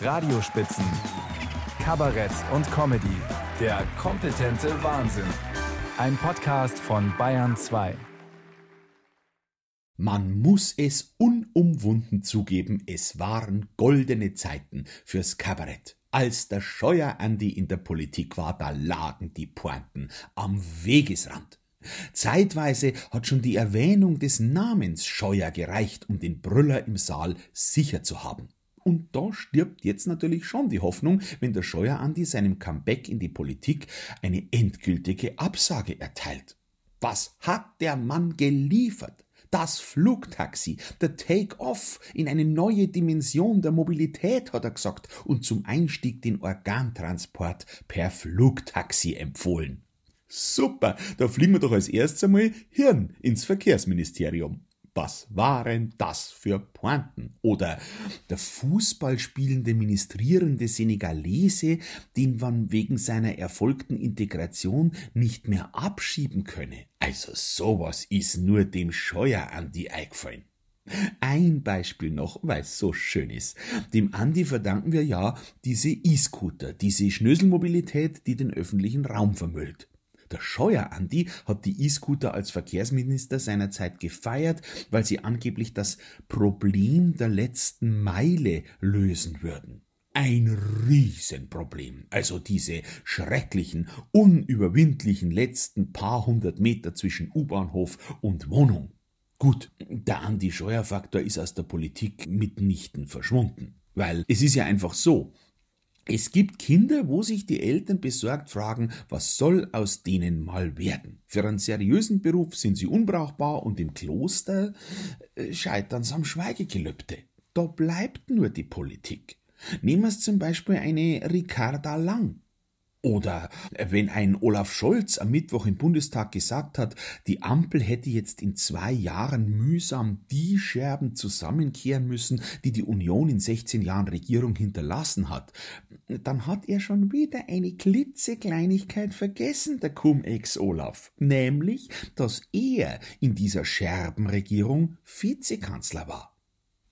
Radiospitzen, Kabarett und Comedy. Der kompetente Wahnsinn. Ein Podcast von Bayern 2. Man muss es unumwunden zugeben, es waren goldene Zeiten fürs Kabarett. Als der Scheuer Andi in der Politik war, da lagen die Pointen am Wegesrand. Zeitweise hat schon die Erwähnung des Namens Scheuer gereicht, um den Brüller im Saal sicher zu haben. Und da stirbt jetzt natürlich schon die Hoffnung, wenn der Scheuer Andi seinem Comeback in die Politik eine endgültige Absage erteilt. Was hat der Mann geliefert? Das Flugtaxi, der Take-off in eine neue Dimension der Mobilität, hat er gesagt, und zum Einstieg den Organtransport per Flugtaxi empfohlen. Super, da fliegen wir doch als erstes einmal Hirn ins Verkehrsministerium. Was waren das für Pointen? Oder der Fußball spielende ministrierende Senegalese, den man wegen seiner erfolgten Integration nicht mehr abschieben könne. Also sowas ist nur dem Scheuer an die eingefallen. Ein Beispiel noch, weil es so schön ist. Dem Andi verdanken wir ja diese E-Scooter, diese Schnöselmobilität, die den öffentlichen Raum vermüllt. Der Scheuer Andi hat die E-Scooter als Verkehrsminister seinerzeit gefeiert, weil sie angeblich das Problem der letzten Meile lösen würden. Ein Riesenproblem. Also diese schrecklichen, unüberwindlichen letzten paar hundert Meter zwischen U-Bahnhof und Wohnung. Gut, der Andi-Scheuer-Faktor ist aus der Politik mitnichten verschwunden. Weil es ist ja einfach so, es gibt Kinder, wo sich die Eltern besorgt fragen, was soll aus denen mal werden. Für einen seriösen Beruf sind sie unbrauchbar und im Kloster äh, scheitern sie am Schweigegelübde. Da bleibt nur die Politik. Nehmen wir zum Beispiel eine Ricarda Lang. Oder wenn ein Olaf Scholz am Mittwoch im Bundestag gesagt hat, die Ampel hätte jetzt in zwei Jahren mühsam die Scherben zusammenkehren müssen, die die Union in 16 Jahren Regierung hinterlassen hat, dann hat er schon wieder eine klitzekleinigkeit vergessen, der Cum-Ex-Olaf, nämlich, dass er in dieser Scherbenregierung Vizekanzler war.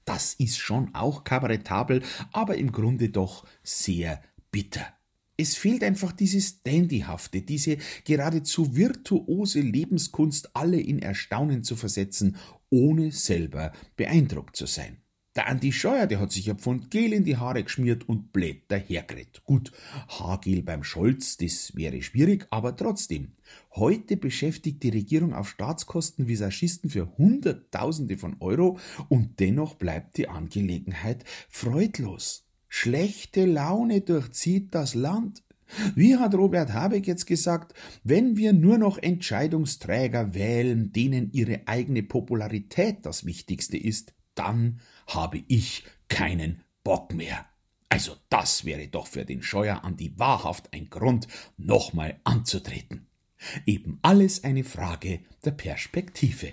Das ist schon auch kabarettabel, aber im Grunde doch sehr bitter. Es fehlt einfach dieses Dandyhafte, diese geradezu virtuose Lebenskunst, alle in Erstaunen zu versetzen, ohne selber beeindruckt zu sein. Der Andi Scheuer, der hat sich ein Pfund Gel in die Haare geschmiert und blöd dahergeredet. Gut, Haargel beim Scholz, das wäre schwierig, aber trotzdem. Heute beschäftigt die Regierung auf Staatskosten Visagisten für Hunderttausende von Euro und dennoch bleibt die Angelegenheit freudlos. Schlechte Laune durchzieht das Land. Wie hat Robert Habeck jetzt gesagt, wenn wir nur noch Entscheidungsträger wählen, denen ihre eigene Popularität das Wichtigste ist, dann habe ich keinen Bock mehr. Also das wäre doch für den Scheuer an die wahrhaft ein Grund, nochmal anzutreten. Eben alles eine Frage der Perspektive.